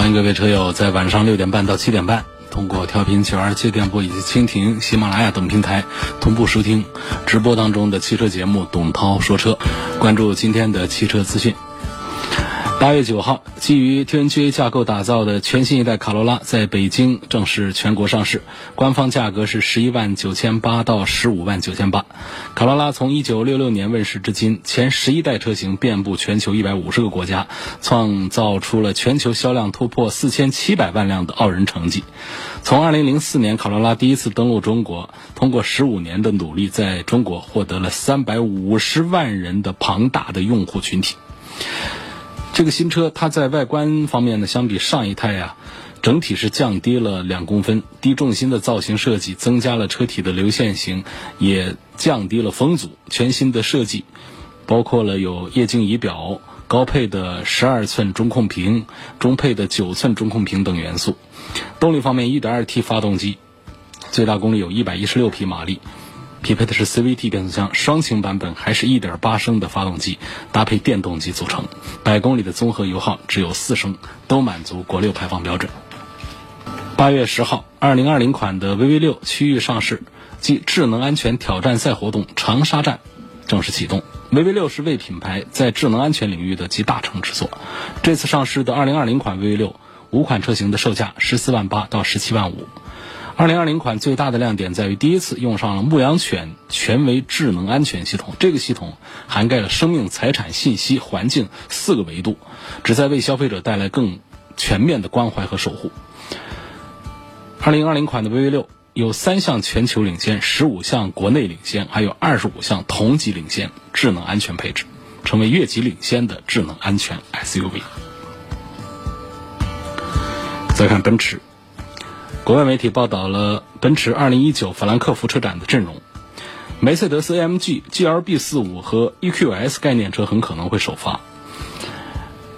欢迎各位车友在晚上六点半到七点半，通过调频九二七电波以及蜻蜓、喜马拉雅等平台同步收听直播当中的汽车节目《董涛说车》，关注今天的汽车资讯。八月九号，基于 TNGA 架构打造的全新一代卡罗拉在北京正式全国上市，官方价格是十一万九千八到十五万九千八。卡罗拉从一九六六年问世至今，前十一代车型遍布全球一百五十个国家，创造出了全球销量突破四千七百万辆的傲人成绩。从二零零四年卡罗拉第一次登陆中国，通过十五年的努力，在中国获得了三百五十万人的庞大的用户群体。这个新车它在外观方面呢，相比上一代呀，整体是降低了两公分，低重心的造型设计增加了车体的流线型，也降低了风阻。全新的设计包括了有液晶仪表、高配的十二寸中控屏、中配的九寸中控屏等元素。动力方面，1.2T 发动机，最大功率有一百一十六匹马力。匹配的是 CVT 变速箱，双擎版本还是一点八升的发动机，搭配电动机组成，百公里的综合油耗只有四升，都满足国六排放标准。八月十号，二零二零款的 VV 六区域上市即智能安全挑战赛活动长沙站正式启动。VV 六是为品牌在智能安全领域的集大成之作。这次上市的二零二零款 VV 六，五款车型的售价十四万八到十七万五。二零二零款最大的亮点在于，第一次用上了牧羊犬全维智能安全系统。这个系统涵盖了生命、财产、信息、环境四个维度，旨在为消费者带来更全面的关怀和守护。二零二零款的 VV 六有三项全球领先，十五项国内领先，还有二十五项同级领先智能安全配置，成为越级领先的智能安全 SUV。再看奔驰。国外媒体报道了奔驰2019法兰克福车展的阵容，梅赛德斯 AMG GLB45 和 EQS 概念车很可能会首发。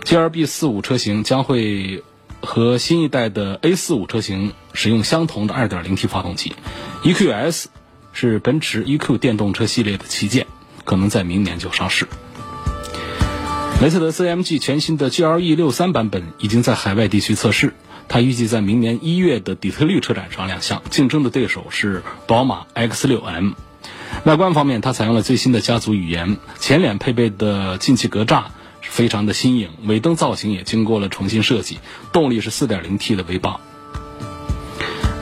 GLB45 车型将会和新一代的 A45 车型使用相同的 2.0T 发动机，EQS 是奔驰 EQ 电动车系列的旗舰，可能在明年就上市。梅赛德斯 AMG 全新的 GLE63 版本已经在海外地区测试。它预计在明年一月的底特律车展上亮相，竞争的对手是宝马 X6M。外观方面，它采用了最新的家族语言，前脸配备的进气格栅非常的新颖，尾灯造型也经过了重新设计，动力是 4.0T 的 V8。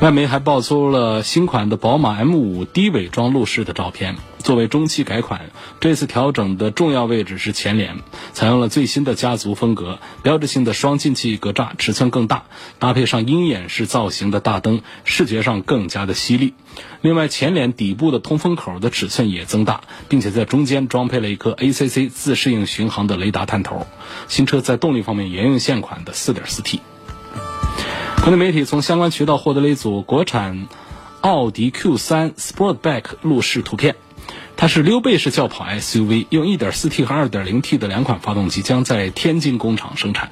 外媒还爆出了新款的宝马 M5 低伪装路试的照片。作为中期改款，这次调整的重要位置是前脸，采用了最新的家族风格，标志性的双进气格栅尺寸更大，搭配上鹰眼式造型的大灯，视觉上更加的犀利。另外，前脸底部的通风口的尺寸也增大，并且在中间装配了一颗 ACC 自适应巡航的雷达探头。新车在动力方面沿用现款的 4.4T。国内媒体从相关渠道获得了一组国产奥迪 Q3 Sportback 路试图片，它是溜背式轿跑 SUV，用 1.4T 和 2.0T 的两款发动机将在天津工厂生产。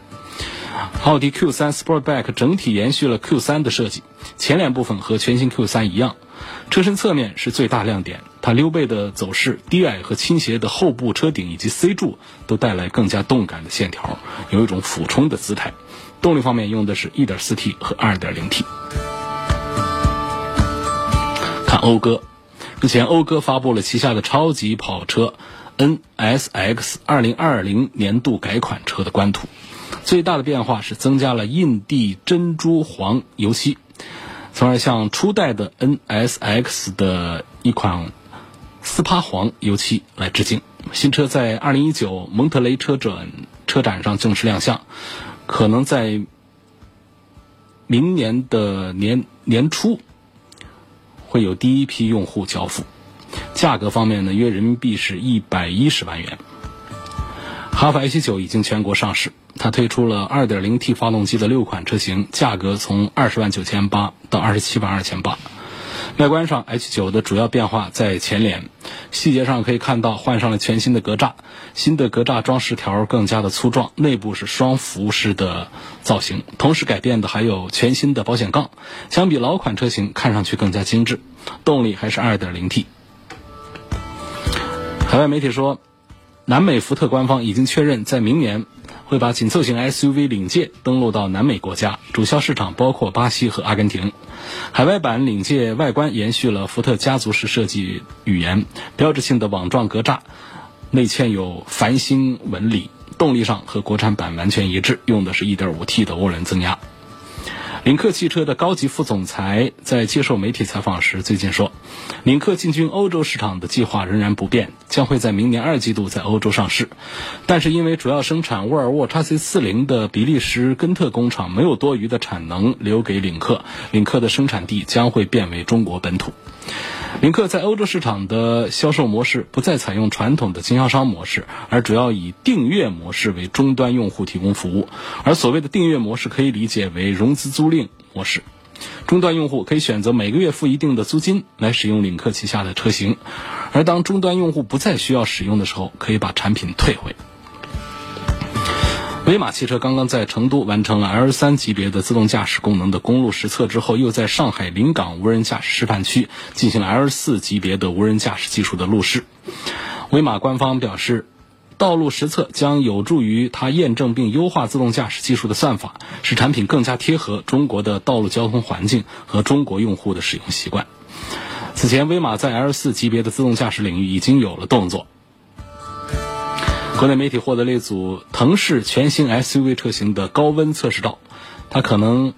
奥迪 Q3 Sportback 整体延续了 Q3 的设计，前脸部分和全新 Q3 一样，车身侧面是最大亮点。它溜背的走势、低矮和倾斜的后部车顶以及 C 柱都带来更加动感的线条，有一种俯冲的姿态。动力方面用的是 1.4T 和 2.0T。看讴歌，日前讴歌发布了旗下的超级跑车 NSX 2020年度改款车的官图，最大的变化是增加了印地珍珠黄油漆，从而向初代的 NSX 的一款斯帕黄油漆来致敬。新车在2019蒙特雷车展车展上正式亮相。可能在明年的年年初会有第一批用户交付，价格方面呢，约人民币是一百一十万元。哈弗 H 九已经全国上市，它推出了 2.0T 发动机的六款车型，价格从二十万九千八到二十七万二千八。外观上，H 九的主要变化在前脸，细节上可以看到换上了全新的格栅，新的格栅装饰条更加的粗壮，内部是双辐式的造型，同时改变的还有全新的保险杠，相比老款车型看上去更加精致。动力还是 2.0T。海外媒体说，南美福特官方已经确认，在明年会把紧凑型 SUV 领界登陆到南美国家，主销市场包括巴西和阿根廷。海外版领界外观延续了福特家族式设计语言，标志性的网状格栅，内嵌有繁星纹理。动力上和国产版完全一致，用的是一点五 T 的涡轮增压。领克汽车的高级副总裁在接受媒体采访时最近说，领克进军欧洲市场的计划仍然不变，将会在明年二季度在欧洲上市。但是因为主要生产沃尔沃 x C 四零的比利时根特工厂没有多余的产能留给领克，领克的生产地将会变为中国本土。领克在欧洲市场的销售模式不再采用传统的经销商模式，而主要以订阅模式为终端用户提供服务。而所谓的订阅模式可以理解为融资租赁模式，终端用户可以选择每个月付一定的租金来使用领克旗下的车型，而当终端用户不再需要使用的时候，可以把产品退回。威马汽车刚刚在成都完成了 L 三级别的自动驾驶功能的公路实测之后，又在上海临港无人驾驶示范区进行了 L 四级别的无人驾驶技术的路试。威马官方表示，道路实测将有助于它验证并优化自动驾驶技术的算法，使产品更加贴合中国的道路交通环境和中国用户的使用习惯。此前，威马在 L 四级别的自动驾驶领域已经有了动作。国内媒体获得了一组腾势全新 SUV 车型的高温测试照，它可能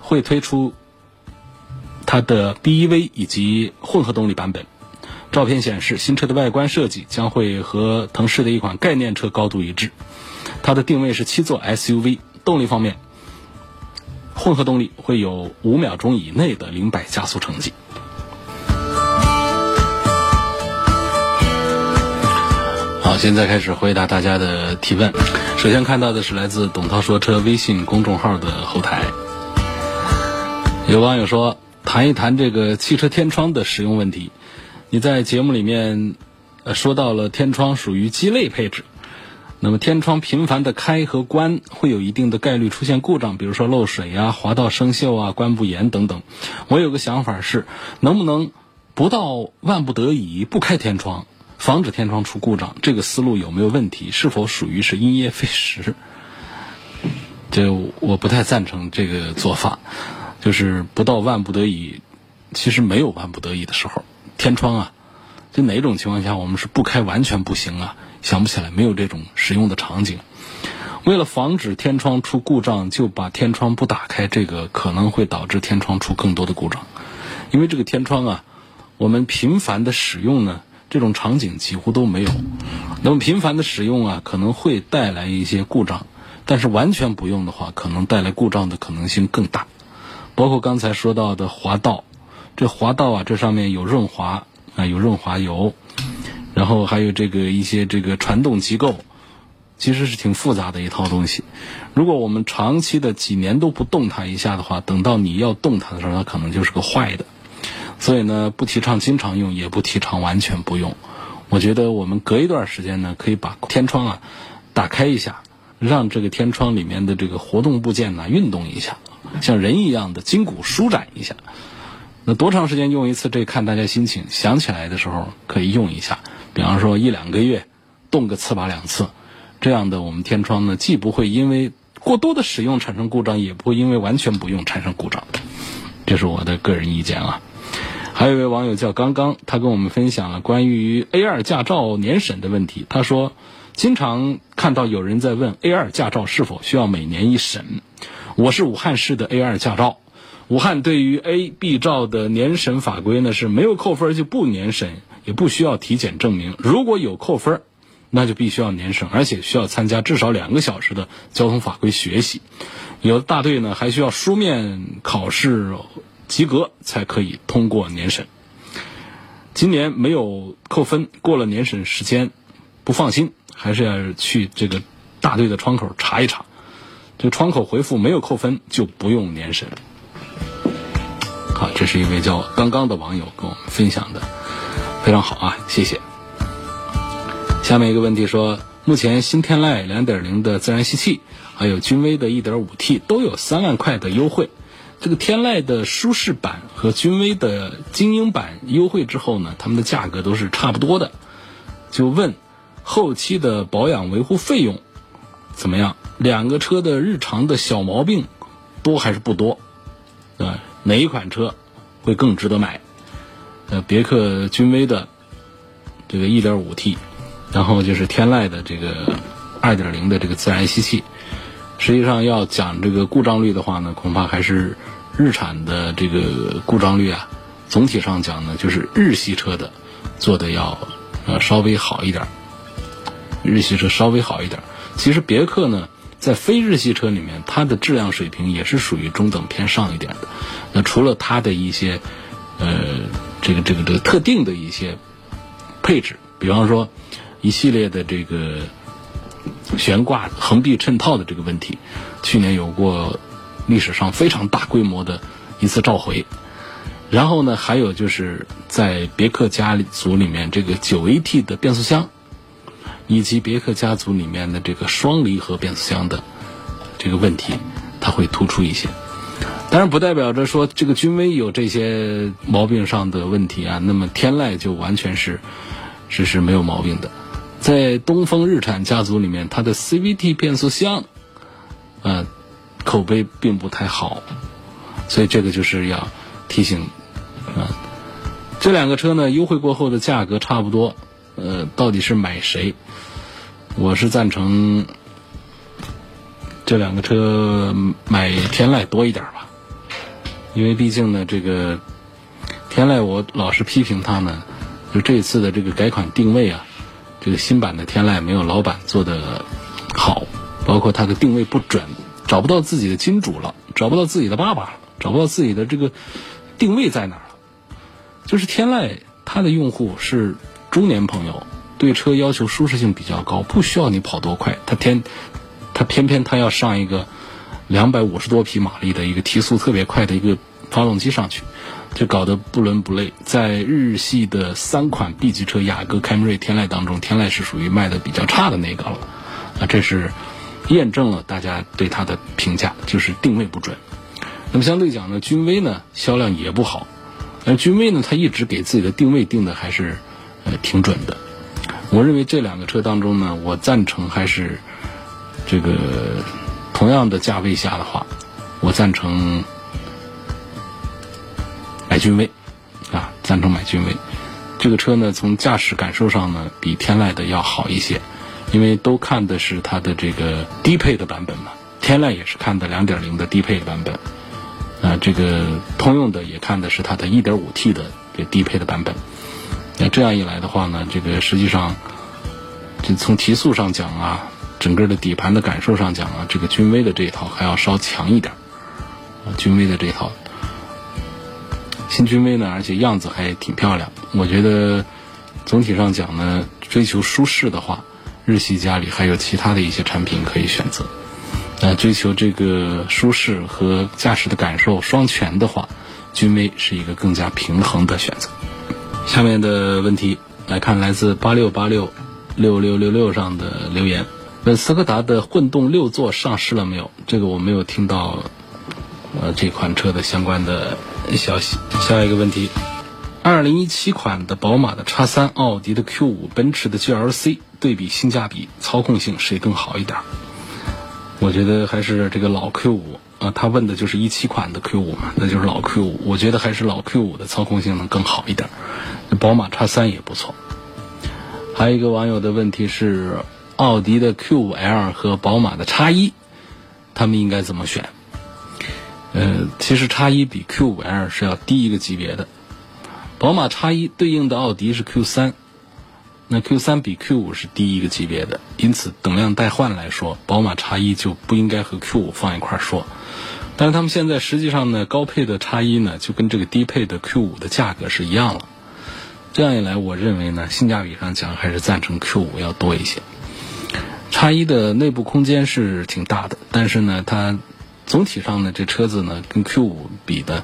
会推出它的 BEV 以及混合动力版本。照片显示，新车的外观设计将会和腾势的一款概念车高度一致。它的定位是七座 SUV，动力方面，混合动力会有五秒钟以内的零百加速成绩。好，现在开始回答大家的提问。首先看到的是来自董涛说车微信公众号的后台，有网友说谈一谈这个汽车天窗的使用问题。你在节目里面呃说到了天窗属于鸡肋配置，那么天窗频繁的开和关会有一定的概率出现故障，比如说漏水呀、滑道生锈啊、关不严等等。我有个想法是，能不能不到万不得已不开天窗？防止天窗出故障，这个思路有没有问题？是否属于是因噎废食？这我不太赞成这个做法。就是不到万不得已，其实没有万不得已的时候，天窗啊，就哪种情况下我们是不开完全不行啊？想不起来，没有这种使用的场景。为了防止天窗出故障，就把天窗不打开，这个可能会导致天窗出更多的故障。因为这个天窗啊，我们频繁的使用呢。这种场景几乎都没有，那么频繁的使用啊，可能会带来一些故障，但是完全不用的话，可能带来故障的可能性更大。包括刚才说到的滑道，这滑道啊，这上面有润滑啊，有润滑油，然后还有这个一些这个传动机构，其实是挺复杂的一套东西。如果我们长期的几年都不动它一下的话，等到你要动它的时候，它可能就是个坏的。所以呢，不提倡经常用，也不提倡完全不用。我觉得我们隔一段时间呢，可以把天窗啊打开一下，让这个天窗里面的这个活动部件呢运动一下，像人一样的筋骨舒展一下。那多长时间用一次？这看大家心情，想起来的时候可以用一下。比方说一两个月，动个次把两次，这样的我们天窗呢，既不会因为过多的使用产生故障，也不会因为完全不用产生故障。这是我的个人意见啊。还有一位网友叫刚刚，他跟我们分享了关于 A 二驾照年审的问题。他说，经常看到有人在问 A 二驾照是否需要每年一审。我是武汉市的 A 二驾照，武汉对于 A、B 照的年审法规呢是没有扣分就不年审，也不需要体检证明。如果有扣分，那就必须要年审，而且需要参加至少两个小时的交通法规学习。有的大队呢还需要书面考试。及格才可以通过年审。今年没有扣分，过了年审时间不放心，还是要去这个大队的窗口查一查。这个窗口回复没有扣分，就不用年审。好，这是一位叫刚刚的网友跟我们分享的，非常好啊，谢谢。下面一个问题说，目前新天籁2.0的自然吸气，还有君威的 1.5T 都有三万块的优惠。这个天籁的舒适版和君威的精英版优惠之后呢，他们的价格都是差不多的。就问后期的保养维护费用怎么样？两个车的日常的小毛病多还是不多？啊？哪一款车会更值得买？呃，别克君威的这个 1.5T，然后就是天籁的这个2.0的这个自然吸气。实际上要讲这个故障率的话呢，恐怕还是日产的这个故障率啊，总体上讲呢，就是日系车的做的要呃稍微好一点，日系车稍微好一点。其实别克呢。在非日系车里面，它的质量水平也是属于中等偏上一点的。那除了它的一些，呃，这个这个这个特定的一些配置，比方说一系列的这个悬挂横臂衬套的这个问题，去年有过历史上非常大规模的一次召回。然后呢，还有就是在别克家族里面，这个九 AT 的变速箱。以及别克家族里面的这个双离合变速箱的这个问题，它会突出一些。当然，不代表着说这个君威有这些毛病上的问题啊，那么天籁就完全是是是没有毛病的。在东风日产家族里面，它的 CVT 变速箱，呃，口碑并不太好，所以这个就是要提醒啊。这两个车呢，优惠过后的价格差不多。呃，到底是买谁？我是赞成这两个车买天籁多一点吧，因为毕竟呢，这个天籁我老是批评它呢，就这次的这个改款定位啊，这个新版的天籁没有老版做的好，包括它的定位不准，找不到自己的金主了，找不到自己的爸爸了，找不到自己的这个定位在哪儿了。就是天籁它的用户是。中年朋友对车要求舒适性比较高，不需要你跑多快，他天，他偏偏他要上一个两百五十多匹马力的一个提速特别快的一个发动机上去，就搞得不伦不类。在日系的三款 B 级车雅阁、凯美瑞、天籁当中，天籁是属于卖的比较差的那个了，啊，这是验证了大家对它的评价，就是定位不准。那么相对讲呢，君威呢销量也不好，而君威呢，它一直给自己的定位定的还是。呃，挺准的。我认为这两个车当中呢，我赞成还是这个同样的价位下的话，我赞成买君威啊，赞成买君威。这个车呢，从驾驶感受上呢，比天籁的要好一些，因为都看的是它的这个低配的版本嘛。天籁也是看的2.0的低配版本，啊，这个通用的也看的是它的 1.5T 的这低配的版本。那这样一来的话呢，这个实际上，就从提速上讲啊，整个的底盘的感受上讲啊，这个君威的这一套还要稍强一点啊，君威的这一套，新君威呢，而且样子还挺漂亮。我觉得总体上讲呢，追求舒适的话，日系家里还有其他的一些产品可以选择。那追求这个舒适和驾驶的感受双全的话，君威是一个更加平衡的选择。下面的问题来看，来自八六八六六六六六上的留言：问斯柯达的混动六座上市了没有？这个我没有听到，呃，这款车的相关的消息。下一个问题：二零一七款的宝马的叉三、奥迪的 Q 五、奔驰的 GLC 对比性价比、操控性谁更好一点？我觉得还是这个老 Q 五。啊，他问的就是一七款的 Q 五嘛，那就是老 Q 五。我觉得还是老 Q 五的操控性能更好一点。宝马叉三也不错。还有一个网友的问题是，奥迪的 Q 五 L 和宝马的叉一，他们应该怎么选？呃，其实叉一比 Q 五 L 是要低一个级别的。宝马叉一对应的奥迪是 Q 三。那 Q 三比 Q 五是低一个级别的，因此等量代换来说，宝马叉一就不应该和 Q 五放一块说。但是他们现在实际上呢，高配的叉一呢，就跟这个低配的 Q 五的价格是一样了。这样一来，我认为呢，性价比上讲还是赞成 Q 五要多一些。叉一的内部空间是挺大的，但是呢，它总体上呢，这车子呢跟 Q 五比的，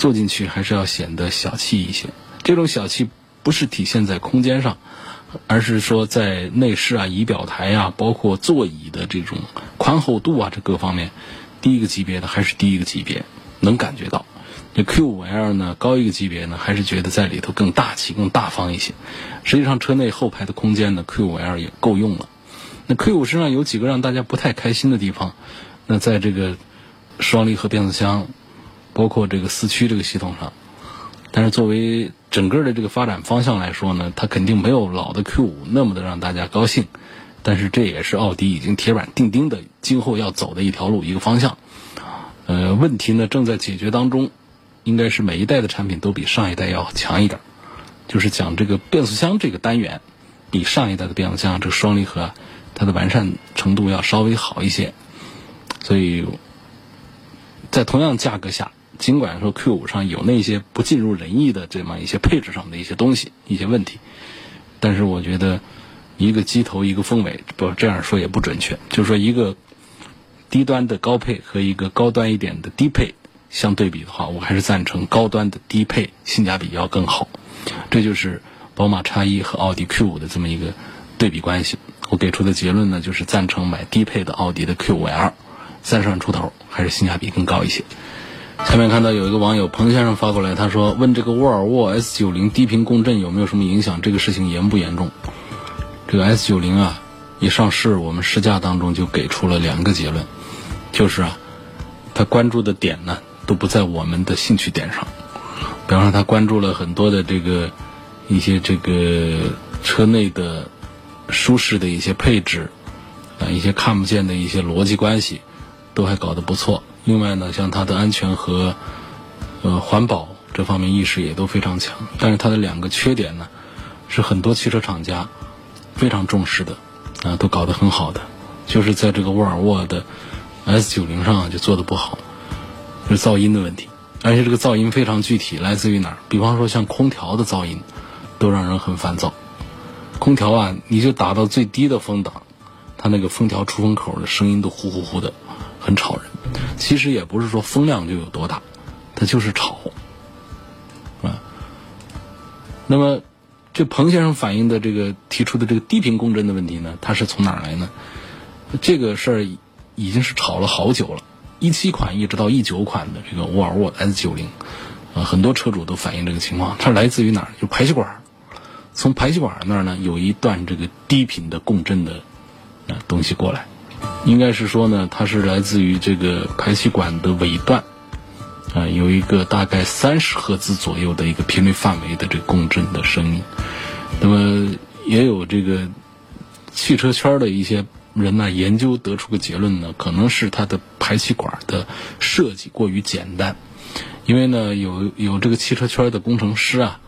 坐进去还是要显得小气一些。这种小气不是体现在空间上，而是说在内饰啊、仪表台啊，包括座椅的这种宽厚度啊，这各方面，第一个级别的还是第一个级别，能感觉到。这 Q 五 L 呢，高一个级别呢，还是觉得在里头更大气、更大方一些。实际上，车内后排的空间呢，Q 五 L 也够用了。那 Q 五身上有几个让大家不太开心的地方，那在这个双离合变速箱，包括这个四驱这个系统上。但是作为整个的这个发展方向来说呢，它肯定没有老的 Q 五那么的让大家高兴。但是这也是奥迪已经铁板钉钉的今后要走的一条路、一个方向。呃，问题呢正在解决当中。应该是每一代的产品都比上一代要强一点，就是讲这个变速箱这个单元，比上一代的变速箱这个双离合，它的完善程度要稍微好一些。所以在同样价格下，尽管说 Q 五上有那些不尽如人意的这么一些配置上的一些东西、一些问题，但是我觉得一个机头一个凤尾，不这样说也不准确，就是说一个低端的高配和一个高端一点的低配。相对比的话，我还是赞成高端的低配性价比要更好。这就是宝马 X1 和奥迪 Q5 的这么一个对比关系。我给出的结论呢，就是赞成买低配的奥迪的 Q5L，三十万出头还是性价比更高一些。下面看到有一个网友彭先生发过来，他说问这个沃尔沃 S90 低频共振有没有什么影响？这个事情严不严重？这个 S90 啊，一上市我们试驾当中就给出了两个结论，就是啊，他关注的点呢。都不在我们的兴趣点上，比方说他关注了很多的这个一些这个车内的舒适的一些配置啊，一些看不见的一些逻辑关系，都还搞得不错。另外呢，像它的安全和呃环保这方面意识也都非常强。但是它的两个缺点呢，是很多汽车厂家非常重视的啊，都搞得很好的，就是在这个沃尔沃的 S90 上就做的不好。是噪音的问题，而且这个噪音非常具体，来自于哪儿？比方说像空调的噪音，都让人很烦躁。空调啊，你就打到最低的风档，它那个封条出风口的声音都呼呼呼的，很吵人。其实也不是说风量就有多大，它就是吵，啊。那么，这彭先生反映的这个提出的这个低频共振的问题呢，它是从哪儿来呢？这个事儿已经是吵了好久了。一七款一直到一九款的这个沃尔沃 S 九零，啊，很多车主都反映这个情况，它来自于哪儿？就排气管，从排气管那儿呢有一段这个低频的共振的啊东西过来，应该是说呢，它是来自于这个排气管的尾段，啊，有一个大概三十赫兹左右的一个频率范围的这个共振的声音，那么也有这个汽车圈的一些。人呢研究得出个结论呢，可能是它的排气管的设计过于简单，因为呢有有这个汽车圈的工程师啊，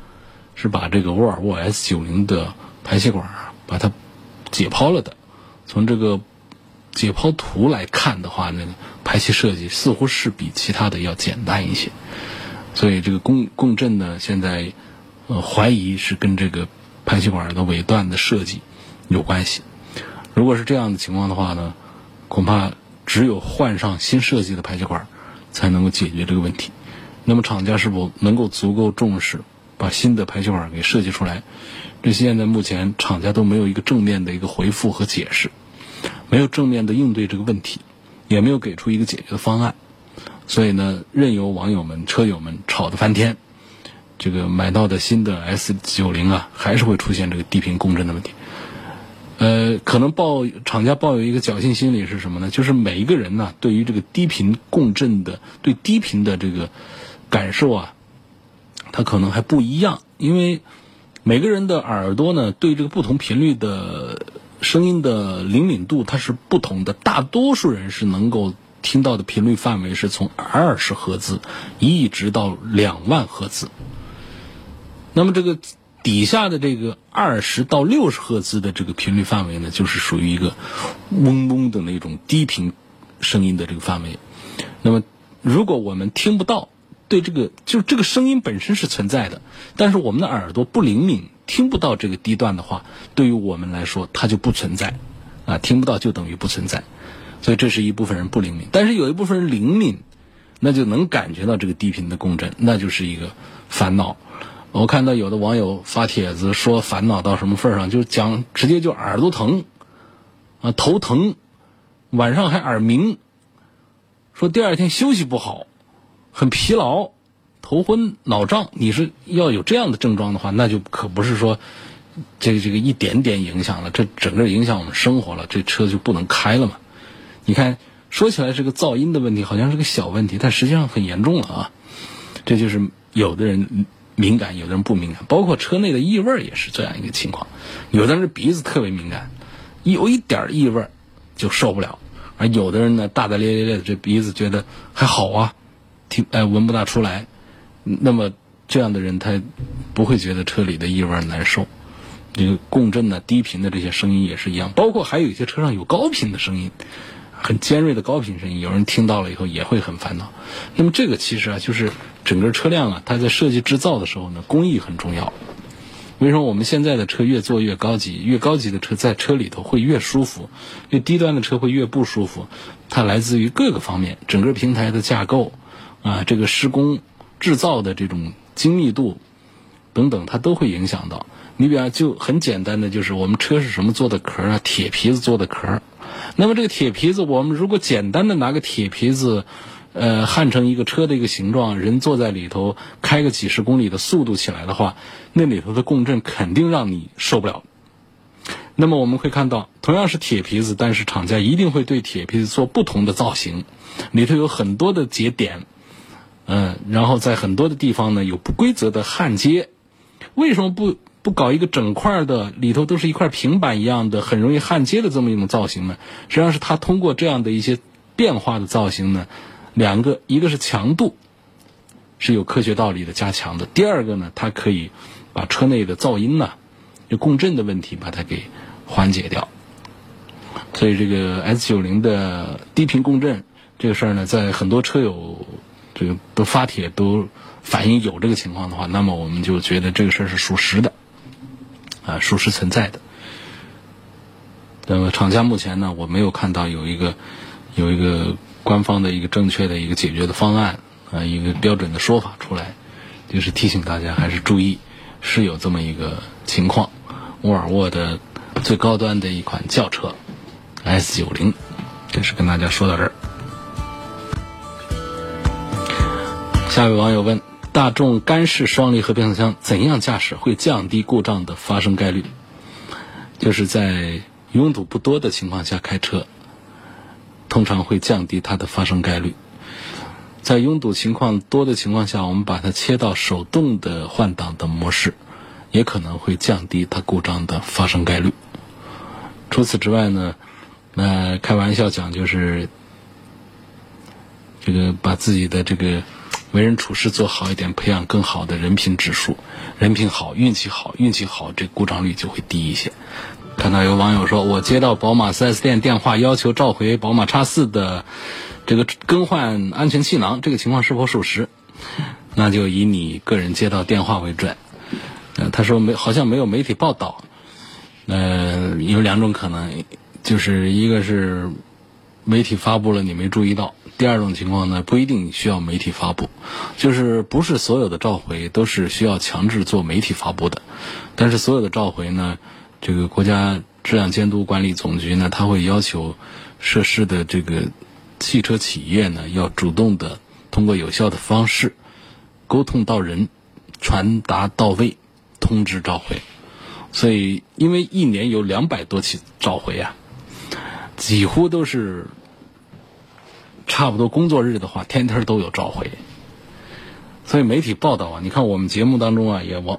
是把这个沃尔沃 S 九零的排气管把它解剖了的，从这个解剖图来看的话，那个排气设计似乎是比其他的要简单一些，所以这个共共振呢，现在呃怀疑是跟这个排气管的尾段的设计有关系。如果是这样的情况的话呢，恐怕只有换上新设计的排气管，才能够解决这个问题。那么厂家是否能够足够重视，把新的排气管给设计出来？这现在目前厂家都没有一个正面的一个回复和解释，没有正面的应对这个问题，也没有给出一个解决的方案。所以呢，任由网友们、车友们吵得翻天，这个买到的新的 S 九零啊，还是会出现这个低频共振的问题。呃，可能抱厂家抱有一个侥幸心理是什么呢？就是每一个人呢，对于这个低频共振的对低频的这个感受啊，他可能还不一样，因为每个人的耳朵呢，对这个不同频率的声音的灵敏度它是不同的。大多数人是能够听到的频率范围是从二十赫兹一直到两万赫兹。那么这个。底下的这个二十到六十赫兹的这个频率范围呢，就是属于一个嗡嗡的那种低频声音的这个范围。那么，如果我们听不到，对这个就这个声音本身是存在的，但是我们的耳朵不灵敏，听不到这个低段的话，对于我们来说它就不存在。啊，听不到就等于不存在，所以这是一部分人不灵敏，但是有一部分人灵敏，那就能感觉到这个低频的共振，那就是一个烦恼。我看到有的网友发帖子说烦恼到什么份上，就讲直接就耳朵疼，啊头疼，晚上还耳鸣，说第二天休息不好，很疲劳，头昏脑胀。你是要有这样的症状的话，那就可不是说这个这个一点点影响了，这整个影响我们生活了，这车就不能开了嘛？你看说起来是个噪音的问题，好像是个小问题，但实际上很严重了啊！这就是有的人。敏感，有的人不敏感，包括车内的异味也是这样一个情况。有的人鼻子特别敏感，有一点异味就受不了；而有的人呢，大大咧咧咧的，这鼻子觉得还好啊，听哎闻不大出来。那么这样的人他不会觉得车里的异味难受。这个共振呢，低频的这些声音也是一样，包括还有一些车上有高频的声音。很尖锐的高频声音，有人听到了以后也会很烦恼。那么这个其实啊，就是整个车辆啊，它在设计制造的时候呢，工艺很重要。为什么我们现在的车越做越高级？越高级的车在车里头会越舒服，越低端的车会越不舒服。它来自于各个方面，整个平台的架构啊，这个施工制造的这种精密度等等，它都会影响到。你比方就很简单的，就是我们车是什么做的壳啊？铁皮子做的壳。那么这个铁皮子，我们如果简单的拿个铁皮子，呃，焊成一个车的一个形状，人坐在里头开个几十公里的速度起来的话，那里头的共振肯定让你受不了。那么我们会看到，同样是铁皮子，但是厂家一定会对铁皮子做不同的造型，里头有很多的节点，嗯，然后在很多的地方呢有不规则的焊接，为什么不？不搞一个整块的，里头都是一块平板一样的，很容易焊接的这么一种造型呢？实际上是它通过这样的一些变化的造型呢，两个，一个是强度是有科学道理的加强的，第二个呢，它可以把车内的噪音呢，就共振的问题把它给缓解掉。所以这个 S 九零的低频共振这个事儿呢，在很多车友这个都发帖都反映有这个情况的话，那么我们就觉得这个事儿是属实的。啊，属实存在的。那么厂家目前呢，我没有看到有一个有一个官方的一个正确的一个解决的方案啊，一个标准的说法出来，就是提醒大家还是注意，是有这么一个情况。沃尔沃的最高端的一款轿车 S 九零，这是跟大家说到这儿。下一位网友问。大众干式双离合变速箱怎样驾驶会降低故障的发生概率？就是在拥堵不多的情况下开车，通常会降低它的发生概率。在拥堵情况多的情况下，我们把它切到手动的换挡的模式，也可能会降低它故障的发生概率。除此之外呢，那开玩笑讲就是这个把自己的这个。为人处事做好一点，培养更好的人品指数。人品好，运气好，运气好，这故障率就会低一些。看到有网友说，我接到宝马 4S 店电话，要求召回宝马叉四的这个更换安全气囊，这个情况是否属实？那就以你个人接到电话为准。呃，他说没，好像没有媒体报道。呃，有两种可能，就是一个是媒体发布了，你没注意到。第二种情况呢，不一定需要媒体发布，就是不是所有的召回都是需要强制做媒体发布的，但是所有的召回呢，这个国家质量监督管理总局呢，他会要求涉事的这个汽车企业呢，要主动的通过有效的方式沟通到人，传达到位，通知召回。所以，因为一年有两百多起召回啊，几乎都是。差不多工作日的话，天天都有召回，所以媒体报道啊，你看我们节目当中啊，也往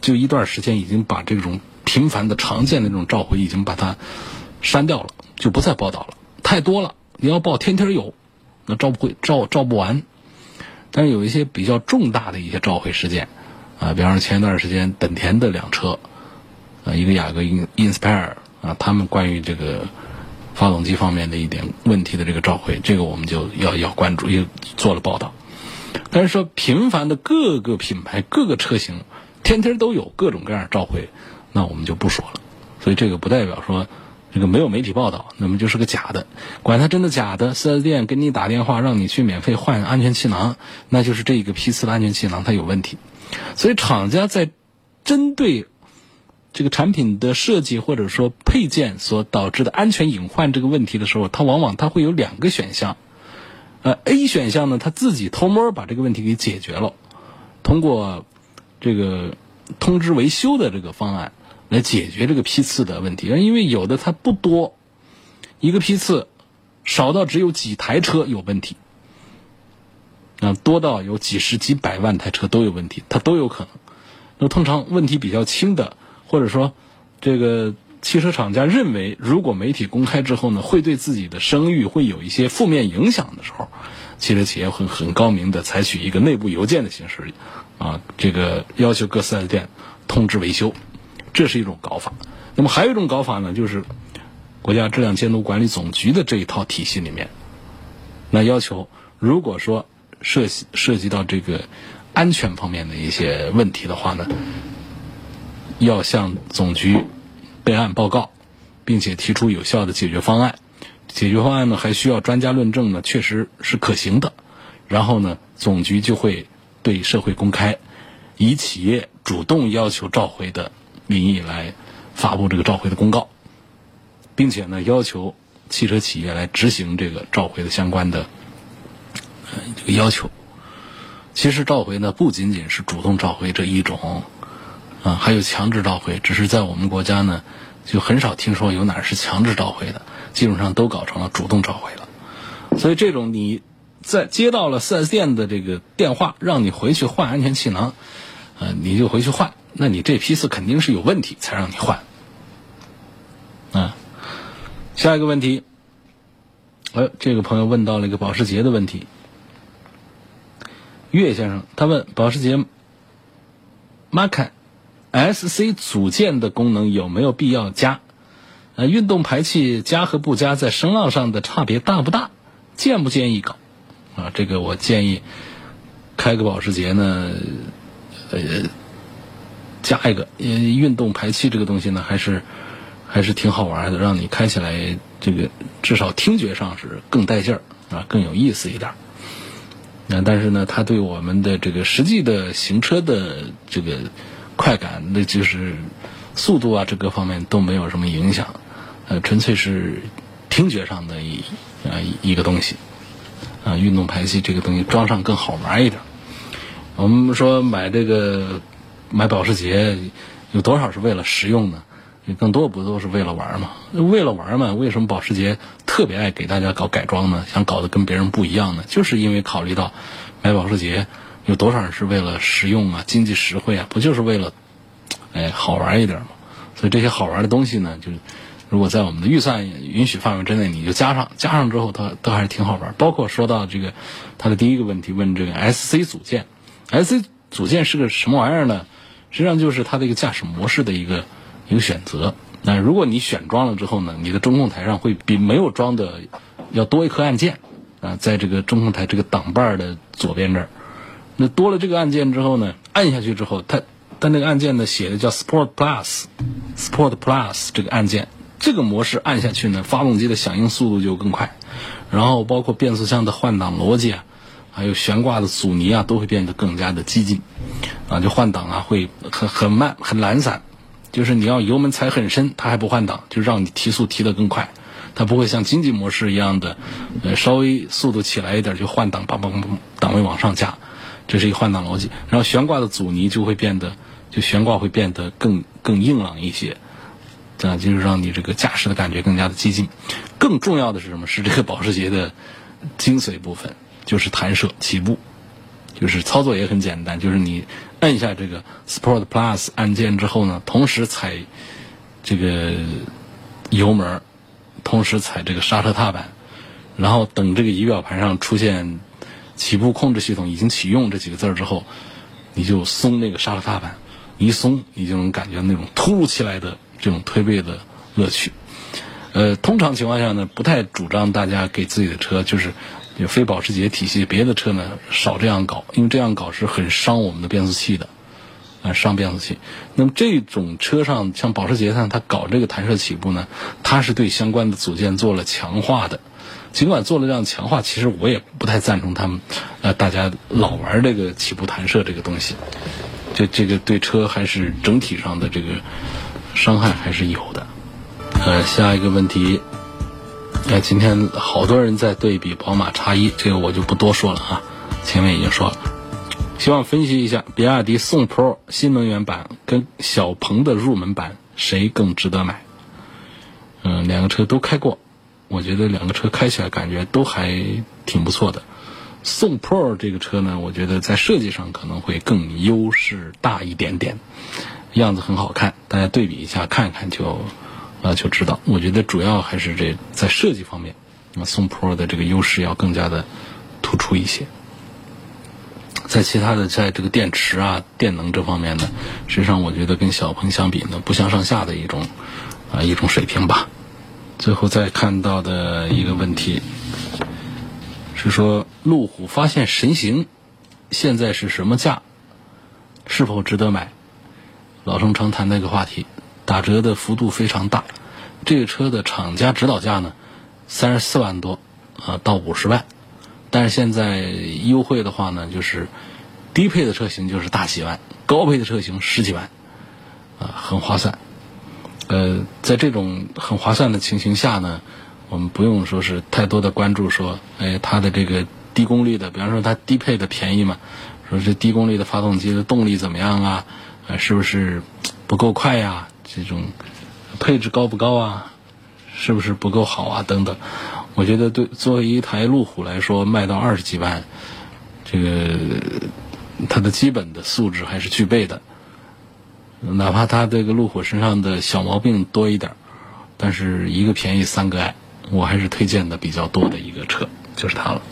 就一段时间已经把这种频繁的、常见的这种召回已经把它删掉了，就不再报道了。太多了，你要报天天有，那召不会召召不完。但是有一些比较重大的一些召回事件啊，比方说前一段时间本田的两车啊，一个雅阁，Inspire 啊，他们关于这个。发动机方面的一点问题的这个召回，这个我们就要要关注，也做了报道。但是说频繁的各个品牌、各个车型，天天都有各种各样召回，那我们就不说了。所以这个不代表说这个没有媒体报道，那么就是个假的。管它真的假的，四 S 店给你打电话让你去免费换安全气囊，那就是这个批次的安全气囊它有问题。所以厂家在针对这个产品的设计或者说配件所导致的安全隐患这个问题的时候，它往往它会有两个选项。呃，A 选项呢，他自己偷摸把这个问题给解决了，通过这个通知维修的这个方案来解决这个批次的问题。因为有的它不多，一个批次少到只有几台车有问题，啊，多到有几十几百万台车都有问题，它都有可能。那通常问题比较轻的，或者说这个。汽车厂家认为，如果媒体公开之后呢，会对自己的声誉会有一些负面影响的时候，汽车企业会很高明的采取一个内部邮件的形式，啊，这个要求各四 S 店通知维修，这是一种搞法。那么还有一种搞法呢，就是国家质量监督管理总局的这一套体系里面，那要求如果说涉及涉及到这个安全方面的一些问题的话呢，要向总局。备案报告，并且提出有效的解决方案。解决方案呢，还需要专家论证呢，确实是可行的。然后呢，总局就会对社会公开，以企业主动要求召回的名义来发布这个召回的公告，并且呢，要求汽车企业来执行这个召回的相关的这个要求。其实召回呢，不仅仅是主动召回这一种。啊，还有强制召回，只是在我们国家呢，就很少听说有哪是强制召回的，基本上都搞成了主动召回了。所以这种你在接到了 4S 店的这个电话，让你回去换安全气囊，呃，你就回去换，那你这批次肯定是有问题才让你换。啊，下一个问题，哎，这个朋友问到了一个保时捷的问题，岳先生他问保时捷 Macan。S C 组件的功能有没有必要加？呃，运动排气加和不加在声浪上的差别大不大？建不建议搞？啊，这个我建议开个保时捷呢，呃，加一个。因为运动排气这个东西呢，还是还是挺好玩的，让你开起来这个至少听觉上是更带劲儿啊，更有意思一点。那但是呢，它对我们的这个实际的行车的这个。快感，那就是速度啊，这各方面都没有什么影响，呃，纯粹是听觉上的一呃一个东西，啊，运动排气这个东西装上更好玩一点。我们说买这个买保时捷，有多少是为了实用呢？更多不都是为了玩嘛？为了玩嘛？为什么保时捷特别爱给大家搞改装呢？想搞得跟别人不一样呢？就是因为考虑到买保时捷。有多少人是为了实用啊、经济实惠啊？不就是为了，哎，好玩一点吗？所以这些好玩的东西呢，就如果在我们的预算允许范围之内，你就加上，加上之后，它都还是挺好玩。包括说到这个，他的第一个问题问这个 S C 组件，S C 组件是个什么玩意儿呢？实际上就是它的一个驾驶模式的一个一个选择。那如果你选装了之后呢，你的中控台上会比没有装的要多一颗按键啊，在这个中控台这个挡把的左边这儿。那多了这个按键之后呢，按下去之后，它它那个按键呢写的叫 Sport Plus，Sport Plus 这个按键，这个模式按下去呢，发动机的响应速度就更快，然后包括变速箱的换挡逻辑啊，还有悬挂的阻尼啊，都会变得更加的激进，啊，就换挡啊会很很慢很懒散，就是你要油门踩很深，它还不换挡，就让你提速提得更快，它不会像经济模式一样的，呃，稍微速度起来一点就换挡，叭叭叭，档位往上加。这是一个换挡逻辑，然后悬挂的阻尼就会变得，就悬挂会变得更更硬朗一些，啊，就是让你这个驾驶的感觉更加的激进。更重要的是什么？是这个保时捷的精髓部分，就是弹射起步，就是操作也很简单，就是你按下这个 Sport Plus 按键之后呢，同时踩这个油门，同时踩这个刹车踏板，然后等这个仪表盘上出现。起步控制系统已经启用这几个字儿之后，你就松那个刹车踏板，一松你就能感觉那种突如其来的这种推背的乐趣。呃，通常情况下呢，不太主张大家给自己的车就是非保时捷体系别的车呢少这样搞，因为这样搞是很伤我们的变速器的。啊伤变速器。那么这种车上，像保时捷上，它搞这个弹射起步呢，它是对相关的组件做了强化的。尽管做了这样强化，其实我也不太赞成他们，呃，大家老玩这个起步弹射这个东西，这这个对车还是整体上的这个伤害还是有的。呃，下一个问题，呃，今天好多人在对比宝马叉一，这个我就不多说了啊，前面已经说了。希望分析一下比亚迪宋 Pro 新能源版跟小鹏的入门版谁更值得买？嗯，两个车都开过。我觉得两个车开起来感觉都还挺不错的。宋 Pro 这个车呢，我觉得在设计上可能会更优势大一点点，样子很好看，大家对比一下看一看就啊就知道。我觉得主要还是这在设计方面，那宋 Pro 的这个优势要更加的突出一些。在其他的在这个电池啊、电能这方面呢，实际上我觉得跟小鹏相比呢，不相上下的一种啊一种水平吧。最后再看到的一个问题是说，路虎发现神行现在是什么价？是否值得买？老生常谈的一个话题，打折的幅度非常大。这个车的厂家指导价呢，三十四万多啊到五十万，但是现在优惠的话呢，就是低配的车型就是大几万，高配的车型十几万，啊，很划算。呃，在这种很划算的情形下呢，我们不用说是太多的关注说，哎，它的这个低功率的，比方说它低配的便宜嘛，说这低功率的发动机的动力怎么样啊？呃，是不是不够快呀？这种配置高不高啊？是不是不够好啊？等等，我觉得对作为一台路虎来说，卖到二十几万，这个它的基本的素质还是具备的。哪怕它这个路虎身上的小毛病多一点，但是一个便宜三个爱，我还是推荐的比较多的一个车，就是它了。